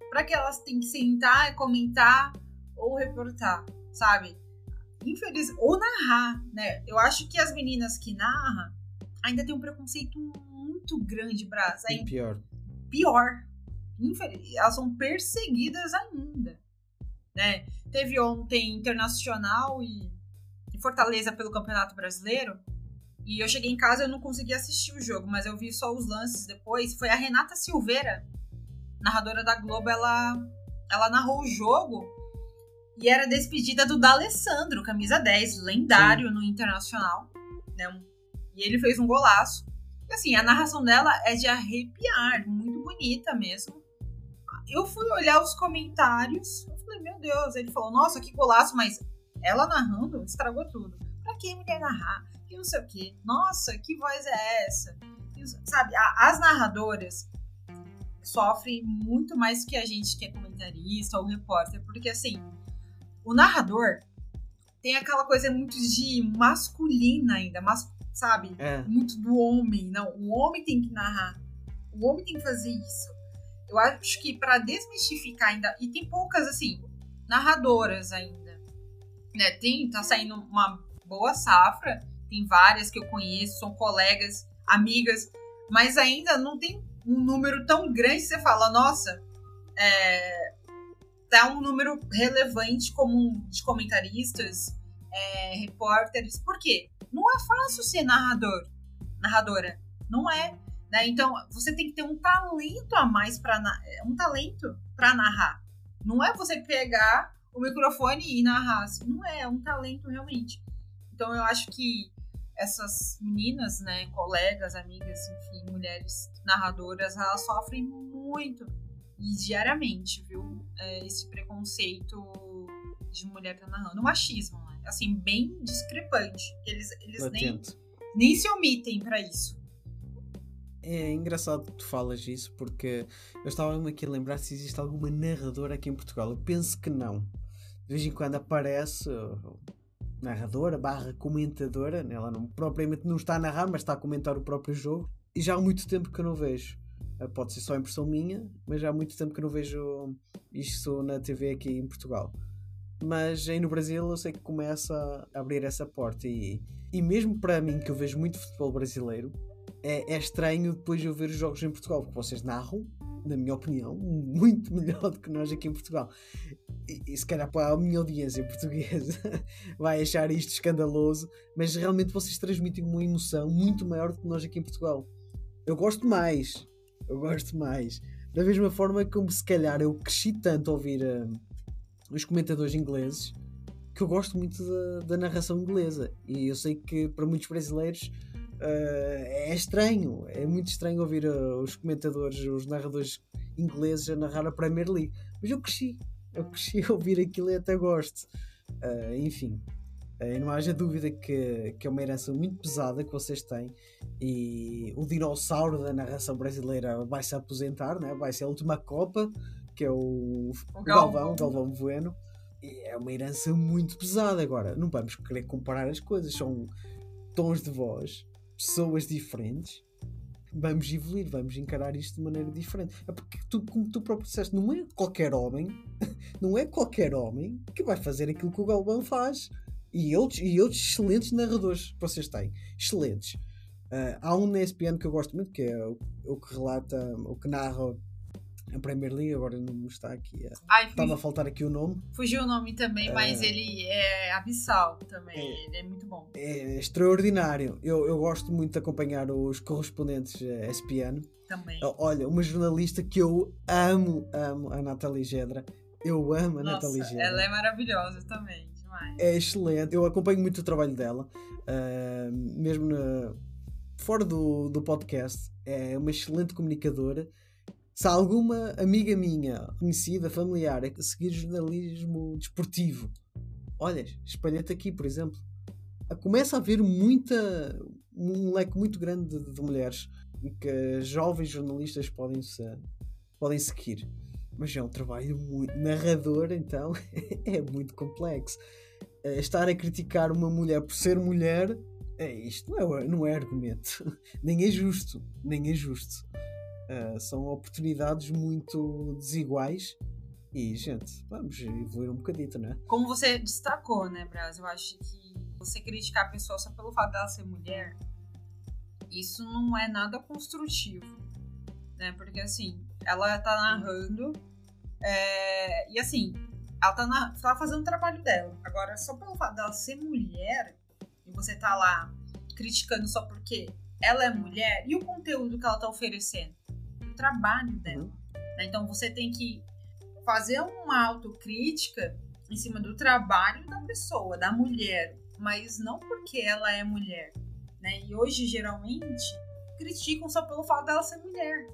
Pra que elas têm que sentar e comentar ou reportar, sabe? Infeliz... Ou narrar, né? Eu acho que as meninas que narram ainda tem um preconceito muito grande, Brás. Aí, pior. Pior. elas são perseguidas ainda. Né? Teve ontem Internacional e, e Fortaleza pelo Campeonato Brasileiro. E eu cheguei em casa e não consegui assistir o jogo, mas eu vi só os lances depois. Foi a Renata Silveira, narradora da Globo, ela, ela narrou o jogo e era despedida do D'Alessandro, camisa 10, lendário Sim. no Internacional. Né? E ele fez um golaço. E assim, a narração dela é de arrepiar, muito bonita mesmo. Eu fui olhar os comentários, eu falei, meu Deus, ele falou, nossa, que golaço, mas ela narrando estragou tudo. Pra que mulher narrar? Que não sei o quê. Nossa, que voz é essa? Sabe, as narradoras sofrem muito mais que a gente que é comentarista ou repórter, porque assim, o narrador tem aquela coisa muito de masculina ainda, mas, sabe? É. Muito do homem. Não, o homem tem que narrar. O homem tem que fazer isso. Eu acho que para desmistificar ainda. E tem poucas, assim, narradoras ainda. Né? Tem, tá saindo uma boa safra. Tem várias que eu conheço, são colegas, amigas. Mas ainda não tem um número tão grande que você fala, nossa, é, tá um número relevante como de comentaristas, é, repórteres. Por quê? Não é fácil ser narrador, narradora. Não é. Né? Então, você tem que ter um talento a mais para um talento para narrar. Não é você pegar o microfone e narrar. Assim. Não é, é um talento realmente. Então, eu acho que essas meninas, né, colegas, amigas, enfim, mulheres narradoras, elas sofrem muito e diariamente, viu? É, esse preconceito de mulher tá narrando. O machismo, né? Assim, bem discrepante. Eles, eles nem, nem se omitem para isso. É engraçado que tu falas isso porque eu estava-me aqui a lembrar se existe alguma narradora aqui em Portugal. Eu penso que não. De vez em quando aparece narradora barra comentadora. Ela não, propriamente não está a narrar, mas está a comentar o próprio jogo. E já há muito tempo que eu não vejo. Eh, pode ser só impressão minha, mas já há muito tempo que não vejo isto na TV aqui em Portugal. Mas aí no Brasil eu sei que começa a abrir essa porta e, e mesmo para mim que eu vejo muito futebol brasileiro é, é estranho depois eu ver os jogos em Portugal porque vocês narram, na minha opinião, muito melhor do que nós aqui em Portugal. E, se calhar para a minha audiência portuguesa vai achar isto escandaloso, mas realmente vocês transmitem uma emoção muito maior do que nós aqui em Portugal. Eu gosto mais, eu gosto mais. Da mesma forma como se calhar eu cresci tanto a ouvir uh, os comentadores ingleses que eu gosto muito da, da, narração inglesa. E eu sei que para muitos brasileiros uh, é estranho, é muito estranho ouvir uh, os comentadores, os narradores ingleses a narrar a Premier League. Mas eu cresci, eu cresci a ouvir aquilo e até gosto. enfim, Uh, não haja dúvida que, que é uma herança muito pesada que vocês têm e o dinossauro da narração brasileira vai se aposentar, né? vai ser a última Copa, que é o, o Galvão, o Galvão Bueno. E é uma herança muito pesada. Agora, não vamos querer comparar as coisas, são tons de voz, pessoas diferentes. Vamos evoluir, vamos encarar isto de maneira diferente. É porque, tu, como tu próprio disseste, não é qualquer homem, não é qualquer homem que vai fazer aquilo que o Galvão faz e outros, e outros excelentes narradores que vocês têm. Excelentes. Uh, há um na ESPN que eu gosto muito, que é o, o que relata, o que narra a Premier League, agora não está aqui. Ai, Estava a faltar aqui o nome. Fugiu o nome também, mas uh, ele é abissal também, é, ele é muito bom. É extraordinário. Eu, eu gosto muito de acompanhar os correspondentes ESPN. Também. Olha, uma jornalista que eu amo, amo, a Nathalie Gedra. Eu amo a Nossa, Nathalie Gedra. Ela é maravilhosa também. É excelente, eu acompanho muito o trabalho dela, uh, mesmo na, fora do, do podcast. É uma excelente comunicadora. Se alguma amiga minha, conhecida, familiar, a seguir jornalismo desportivo, olha, espalha-te aqui, por exemplo. Começa a haver muita, um leque muito grande de, de mulheres que jovens jornalistas podem, -se, podem seguir. Mas é um trabalho muito. narrador, então, é muito complexo. Eh, estar a criticar uma mulher por ser mulher, é, isto não é, não é argumento. nem é justo. Nem é justo. Uh, são oportunidades muito desiguais. E, gente, vamos evoluir um bocadito, não é? Como você destacou, né, Braz? Eu acho que você criticar a pessoa só pelo fato dela ser mulher, isso não é nada construtivo. Né? Porque, assim, ela tá narrando. É, e assim, ela tá, na, tá fazendo o trabalho dela. Agora, só pelo fato dela ser mulher, e você tá lá criticando só porque ela é mulher, e o conteúdo que ela tá oferecendo? Trabalho dela. Uhum. Né? Então você tem que fazer uma autocrítica em cima do trabalho da pessoa, da mulher, mas não porque ela é mulher. Né? E hoje, geralmente, criticam só pelo fato dela ser mulher.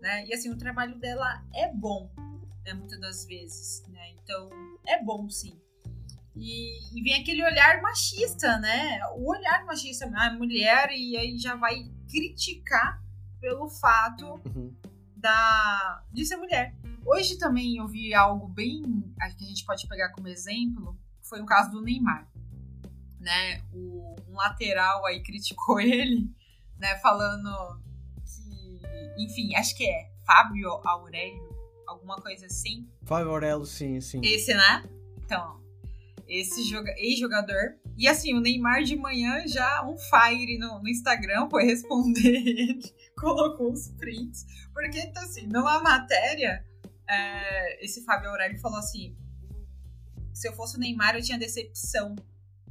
Né? E assim, o trabalho dela é bom, né? muitas das vezes. Né? Então, é bom sim. E, e, vem aquele olhar machista, né? O olhar machista, a mulher, e aí já vai criticar pelo fato Uhum. da, de ser mulher. Hoje também eu vi algo bem. Acho que a gente pode pegar como exemplo. Foi um caso do Neymar. Né? O, um lateral aí criticou ele, né? Falando que. Enfim, acho que é Fábio Aurélio, alguma coisa assim. Fábio Aurélio, sim, sim. Esse, né? Então, esse joga ex-jogador. E assim, o Neymar de manhã já um fire no, no Instagram foi responder ele, colocou os prints. Porque, então, assim, numa matéria, é, esse Fábio Aurélio falou assim: se eu fosse o Neymar, eu tinha decepção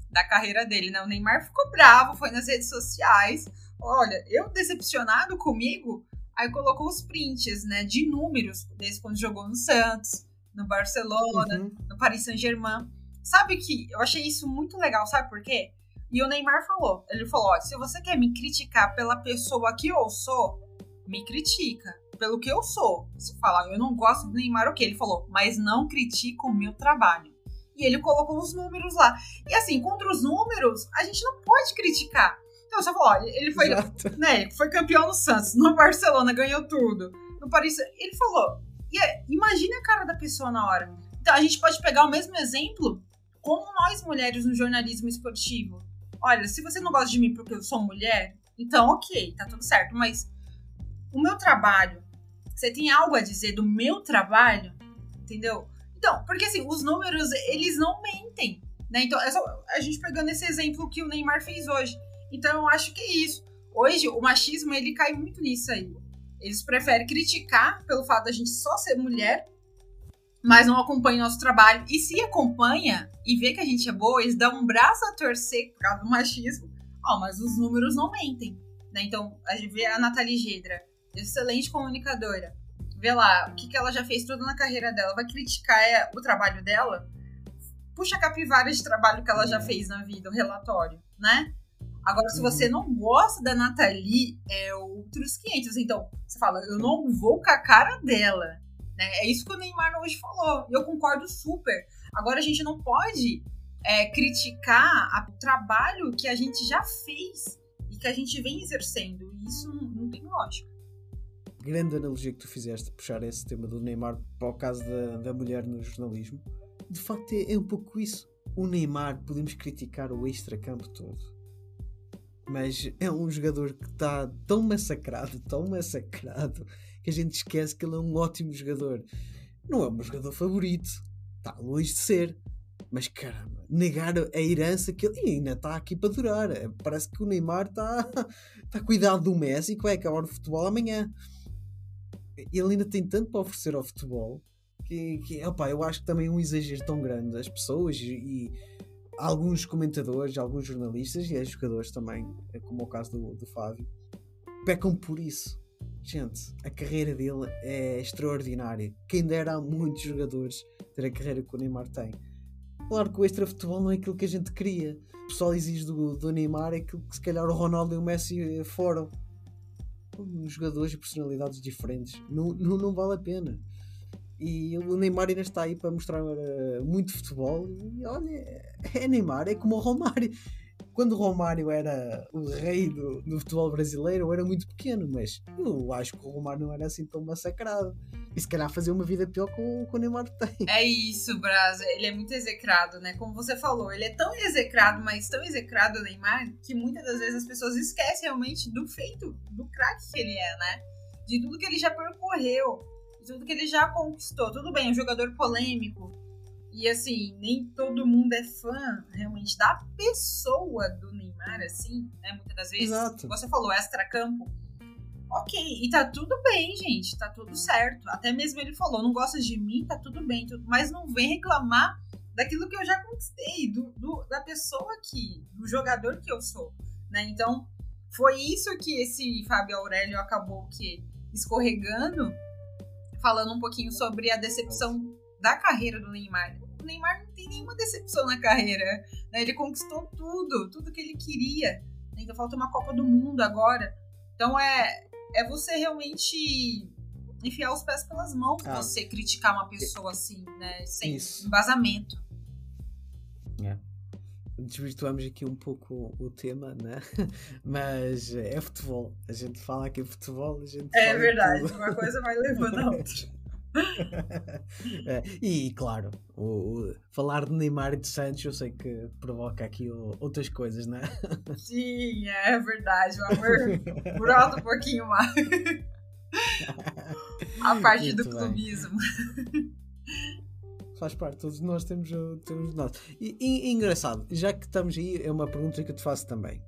da carreira dele, né? O Neymar ficou bravo, foi nas redes sociais. Olha, eu decepcionado comigo, aí colocou os prints, né, de números, desde quando jogou no Santos, no Barcelona, Uhum. no Paris Saint-Germain. Sabe que eu achei isso muito legal, sabe por quê? E o Neymar falou, ele falou, ó, se você quer me criticar pela pessoa que eu sou, me critica pelo que eu sou. Se falar, eu não gosto do Neymar, ok. Ele falou, mas não critica o meu trabalho. E ele colocou os números lá. E assim, contra os números, a gente não pode criticar. Então, você falou, ele foi, Exato. né, ele foi campeão no Santos, no Barcelona, ganhou tudo. No Paris, ele falou, e é, imagina a cara da pessoa na hora. Então, a gente pode pegar o mesmo exemplo como nós mulheres no jornalismo esportivo. Olha, se você não gosta de mim porque eu sou mulher, então ok, tá tudo certo. Mas o meu trabalho, você tem algo a dizer do meu trabalho, entendeu? Então, porque assim, os números, eles não mentem, né? Então, é só a gente pegando esse exemplo que o Neymar fez hoje. Então, eu acho que é isso. Hoje, o machismo, ele cai muito nisso aí. Eles preferem criticar pelo fato da gente só ser mulher, mas não acompanha o nosso trabalho. E se acompanha e vê que a gente é boa, eles dão um braço a torcer por causa do machismo. Ó, mas os números não mentem. Né? Então, a gente vê a Nathalie Gedra, excelente comunicadora. Vê lá o que, que ela já fez toda na carreira dela. Vai criticar é, o trabalho dela? Puxa a capivara de trabalho que ela já fez na vida, o relatório, né? Agora, se você não gosta da Nathalie, é outros 500. Então, você fala, eu não vou com a cara dela. Né? É isso que o Neymar hoje falou. E eu concordo super. Agora, a gente não pode é, criticar o trabalho que a gente já fez e que a gente vem exercendo. E isso não, não tem lógica. Grande analogia que tu fizeste, puxar esse tema do Neymar para o caso da, da mulher no jornalismo. De facto, é, é um pouco isso. O Neymar, podemos criticar o extra-campo todo. Mas é um jogador que está tão massacrado, tão massacrado, a gente esquece que ele é um ótimo jogador. Não é o meu jogador favorito. Está longe de ser. Mas caramba, negar a herança que ele e ainda está aqui para durar. É, Parece que o Neymar está tá a cuidar do Messi que vai acabar o futebol amanhã. Ele ainda tem tanto para oferecer ao futebol que, que opa, eu acho que também é um exagero tão grande. As pessoas e, alguns comentadores, alguns jornalistas e jogadores também, é como o caso do, do Fábio, pecam por isso. Gente, a carreira dele é extraordinária. Quem dera a muitos jogadores ter a carreira que o Neymar tem. Claro que o extra futebol não é aquilo que a gente queria. O pessoal exige do, do Neymar é aquilo que se calhar o Ronaldo e o Messi foram. São Jogadores e personalidades diferentes. Não, não, não vale a pena. E o Neymar ainda está aí para mostrar eh, muito futebol. E olha, é Neymar, é como o Romário. Quando o Romário era o rei do, do futebol brasileiro, eu era muito pequeno, mas eu acho que o Romário não era assim tão massacrado. E se calhar fazia uma vida pior que o, que o Neymar tem. É isso, Brasa. Ele é muito execrado, né? Como você falou, ele é tão execrado, mas tão execrado o Neymar, que muitas das vezes as pessoas esquecem realmente do feito, do craque que ele é, né? De tudo que ele já percorreu, de tudo que ele já conquistou. Tudo bem, é um jogador polêmico. E assim, nem todo mundo é fã realmente da pessoa do Neymar, assim, né? Muitas das vezes. Exato. Você falou extra-campo. Ok, e tá tudo bem, gente, tá tudo certo. Até mesmo ele falou, não gosta de mim, tá tudo bem, mas não vem reclamar daquilo que eu já conquistei, do, do, da pessoa que, do jogador que eu sou, né? Então, foi isso que esse Fábio Aurélio acabou que escorregando, falando um pouquinho sobre a decepção da carreira do Neymar. O Neymar não tem nenhuma decepção na carreira, né? Ele conquistou tudo, tudo que ele queria. Ainda falta uma Copa do Mundo agora. Então é, é você realmente enfiar os pés pelas mãos, ah, você criticar uma pessoa assim, né? Sem isso. embasamento. É. Desvirtuamos aqui um pouco o tema, né? Mas é futebol. A gente fala aqui de futebol, a gente É verdade, uma coisa vai levando a outra. é, e claro, o, o, falar de Neymar e de Santos eu sei que provoca aqui o, outras coisas, né? Sim, é verdade. O amor brota um pouquinho mais. A parte Muito do bem. clubismo. Faz parte, todos nós temos, temos nós. E, e, engraçado, já que estamos aí, é uma pergunta que eu te faço também.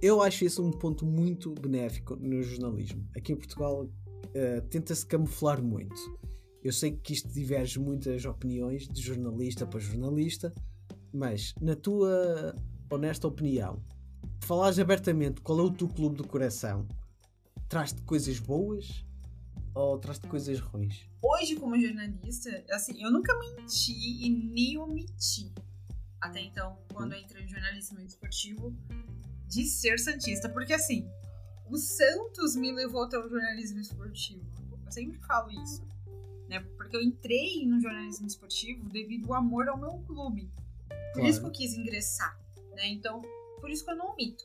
Eu acho isso um ponto muito benéfico no jornalismo. Aqui em Portugal uh, tenta-se camuflar muito. Eu sei que isto diverge muitas opiniões de jornalista para jornalista, mas na tua honesta opinião, falares abertamente qual é o teu clube do coração, traz-te coisas boas ou traz-te coisas ruins? Hoje, como jornalista, assim, eu nunca menti e nem omiti. Até então, quando eu entrei no jornalismo esportivo, de ser Santista. Porque assim, o Santos me levou até o jornalismo esportivo. Eu sempre falo isso. Né? Porque eu entrei no jornalismo esportivo devido ao amor ao meu clube. Por claro. isso que eu quis ingressar. Né? Então, por isso que eu não omito.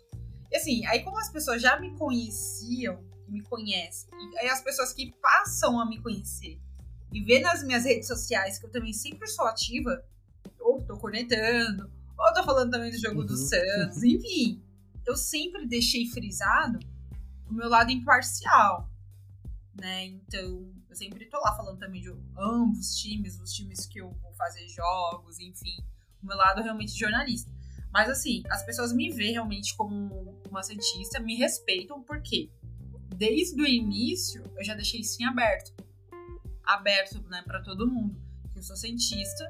E assim, aí como as pessoas já me conheciam, me conhecem, e aí as pessoas que passam a me conhecer e ver nas minhas redes sociais que eu também sempre sou ativa, ou tô cornetando, ou tô falando também do jogo uhum. do Santos, enfim, eu sempre deixei frisado o meu lado imparcial, né? Então, eu sempre tô lá falando também de ambos os times, os times que eu vou fazer jogos, enfim, o meu lado realmente jornalista. Mas assim, as pessoas me veem realmente como uma cientista, me respeitam, porque desde o início eu já deixei isso em aberto. Aberto, né, para todo mundo. Eu sou cientista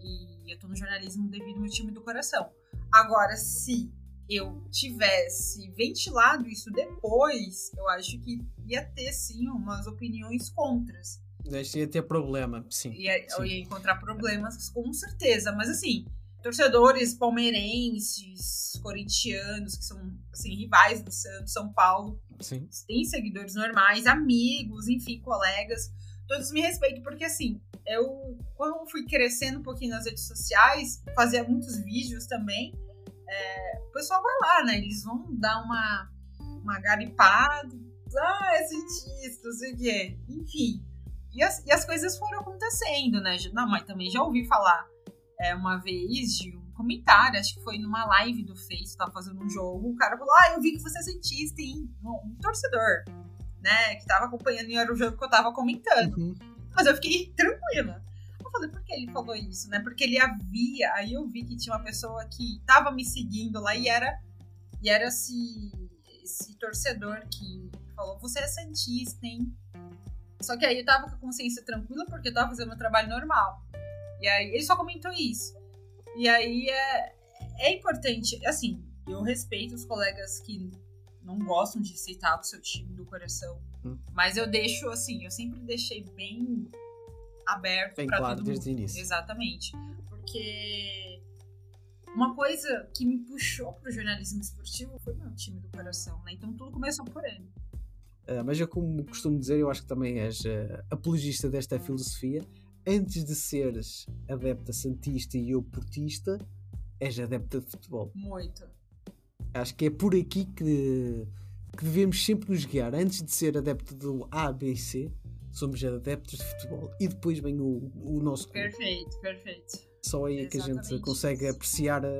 e eu tô no jornalismo devido ao meu time do coração. Agora, se eu tivesse ventilado isso depois, eu acho que ia ter sim umas opiniões contras. Ia ter problema, sim. Ia, sim. Eu ia encontrar problemas, com certeza. Mas assim, torcedores palmeirenses, corintianos, que são assim, rivais do Santos, São Paulo. Sim. Tem seguidores normais, amigos, enfim, colegas. Todos me respeitam, porque assim, eu, quando fui crescendo um pouquinho nas redes sociais, fazia muitos vídeos também. É, o pessoal vai lá, né? Eles vão dar uma, uma garipada. Ah, é cientista, sei o quê. Enfim. E as, e as coisas foram acontecendo, né? Não, mas também já ouvi falar é, uma vez de um comentário, acho que foi numa live do Face, tava fazendo um jogo, o cara falou: Ah, eu vi que você é cientista, hein? Um, um torcedor, né? Que tava acompanhando e era o jogo que eu tava comentando. Uhum. Mas eu fiquei tranquila. Eu falei, por que ele falou isso, né? Porque ele havia. Aí eu vi que tinha uma pessoa que tava me seguindo lá e era. E era esse, esse torcedor que falou: Você é Santista, hein? Só que aí eu tava com a consciência tranquila porque eu tava fazendo meu trabalho normal. E aí ele só comentou isso. E aí é, é importante, assim, eu respeito os colegas que não gostam de citar o seu time do coração. Hum. Mas eu deixo, assim, eu sempre deixei bem aberto pra claro, todo desde mundo. início. Exatamente. Porque uma coisa que me puxou pro jornalismo esportivo foi meu time do coração, né? Então tudo começou por ele. Uh, mas eu, como costumo dizer, eu acho que também és uh, apologista desta filosofia antes de seres adepta santista e eu portista, és adepta de futebol. Muito. Acho que é por aqui que, que devemos sempre nos guiar. Antes de ser adepto do A, B e C, somos adeptos de futebol. E depois vem o, o nosso clube. Perfeito, perfeito. Só aí é que a gente consegue apreciar a,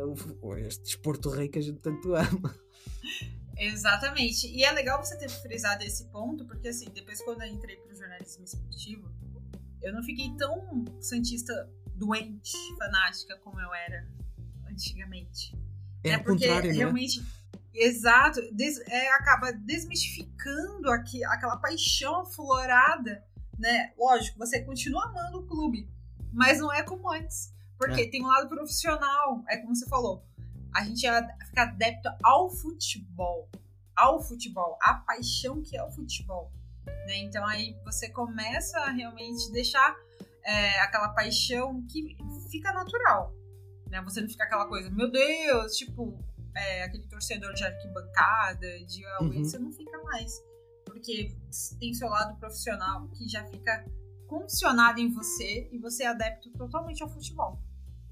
este desporto rei que a gente tanto ama. Exatamente. E é legal você ter frisado esse ponto, porque assim, depois quando eu entrei para o jornalismo esportivo, eu não fiquei tão santista doente, fanática como eu era antigamente. É, é porque realmente. Exato, des, é, acaba desmistificando aqui, aquela paixão aflorada, né? Lógico, você continua amando o clube, mas não é como antes. Porque é. tem um lado profissional, é como você falou. A gente fica adepto ao futebol. Ao futebol, a paixão que é o futebol. Né? Então aí você começa a realmente deixar é, aquela paixão que fica natural. Né? Você não fica aquela coisa, meu Deus, tipo, é, aquele torcedor de arquibancada, de alguém, uhum. você não fica mais. Porque tem seu lado profissional que já fica condicionado em você e você é adepto totalmente ao futebol.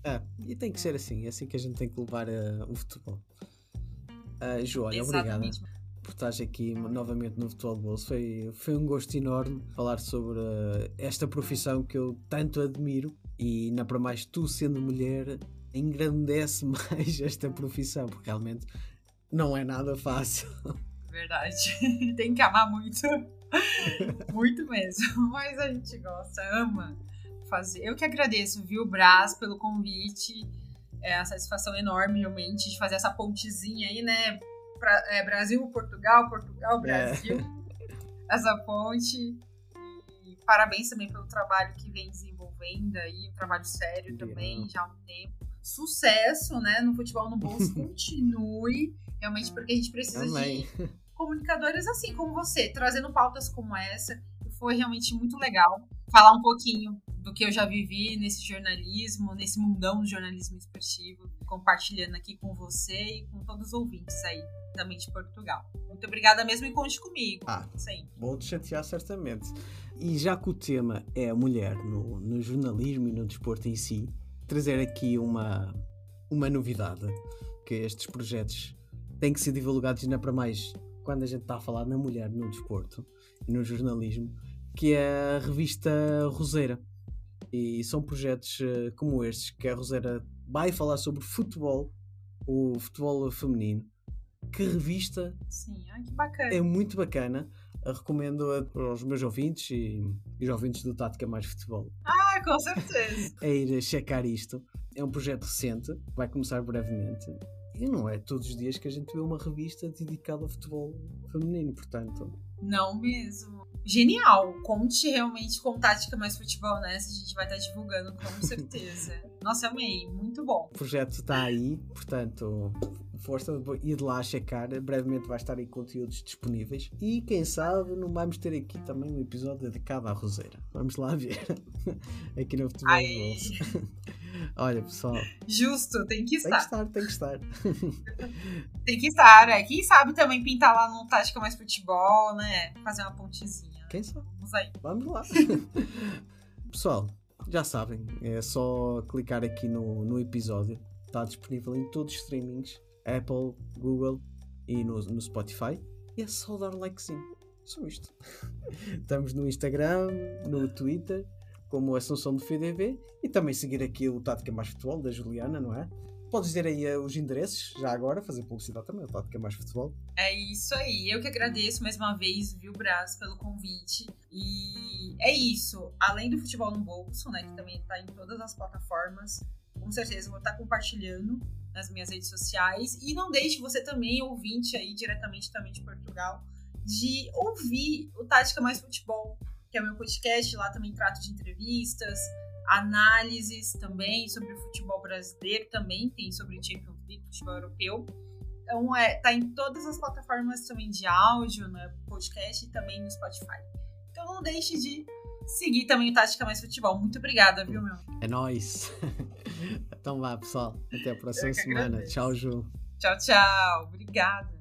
É, e tem que ser assim, é assim que a gente tem que levar uh, o futebol. Uh, Ju, olha, obrigada por estar aqui novamente no Futebol Bolso. Foi, foi um gosto enorme falar sobre uh, esta profissão que eu tanto admiro e, na para mais, tu sendo mulher, engrandece mais esta profissão, porque realmente não é nada fácil. Verdade. Tem que amar muito. muito mesmo. Mas a gente gosta, ama fazer. Eu que agradeço, viu, Brás, pelo convite. É a satisfação enorme, realmente, de fazer essa pontezinha aí, né? Pra, é, Brasil, Portugal, Portugal, é. Brasil. É. Essa ponte. E parabéns também pelo trabalho que vem desenvolvendo aí, um trabalho sério também, já há um tempo sucesso, né, no futebol no bolso continue, realmente porque a gente precisa Amém. de comunicadores assim como você, trazendo pautas como essa. Foi realmente muito legal falar um pouquinho do que eu já vivi nesse jornalismo, nesse mundão do jornalismo esportivo, compartilhando aqui com você e com todos os ouvintes aí também de Portugal. Muito obrigada mesmo e conte comigo. Ah, sim. Vou te chatear certamente. E já que o tema é a mulher no, no jornalismo e no desporto em si, trazer aqui uma, uma novidade, que estes projetos têm que ser divulgados ainda para mais quando a gente está a falar na mulher no desporto e no jornalismo, que é a revista Roseira. E são projetos uh, como estes, que a Roseira vai falar sobre futebol, o futebol feminino. Que revista! Sim, ai, que bacana! É muito bacana. A recomendo aos meus ouvintes e, e os ouvintes do Tática Mais Futebol. Ah, com certeza! é ir checar isto. É um projeto recente, vai começar brevemente. E não é todos os dias que a gente vê uma revista dedicada ao futebol feminino, portanto. Não mesmo. Genial! Conte realmente com tática mais futebol nessa, a gente vai estar divulgando com certeza. Nossa, amei, muito bom. O projeto está aí, portanto, força, ir lá checar. Brevemente vai estar aí conteúdos disponíveis. E quem sabe não vamos ter aqui também um episódio dedicado à Roseira. Vamos lá ver. aqui no Futebol Bolso. Olha, pessoal. Justo, tem que estar. Tem que estar, tem que estar. tem que estar, é. Quem sabe também pintar lá no Tática Mais Futebol, né? Fazer uma pontezinha. Quem sabe? Vamos aí. Vamos lá. pessoal, já sabem, é só clicar aqui no, no episódio. Está disponível em todos os streamings Apple, Google e no, no Spotify. E é só dar likezinho. Só isto. Estamos no Instagram, no Twitter, como Assunção do FDV e também seguir aqui o Tática Mais Futebol da Juliana, não é? Podes dizer aí uh, os endereços, já agora, fazer publicidade também, o Tática Mais Futebol. É isso aí. Eu que agradeço mais uma vez, viu, Brás, pelo convite. E é isso. Além do futebol no bolso, né, que também está em todas as plataformas, com certeza vou estar compartilhando nas minhas redes sociais. E não deixe você também, ouvinte aí, diretamente também de Portugal, de ouvir o Tática Mais Futebol, que é o meu podcast. Lá também trato de entrevistas, análises também sobre o futebol brasileiro, também tem sobre o Champions League, futebol europeu. Então, é, tá em todas as plataformas também de áudio, no né, podcast e também no Spotify. Então, não deixe de seguir também o Tática Mais Futebol. Muito obrigada, viu, meu? É nóis. então vá, pessoal. Até a próxima semana. Tchau, Ju. Tchau, tchau. Obrigada.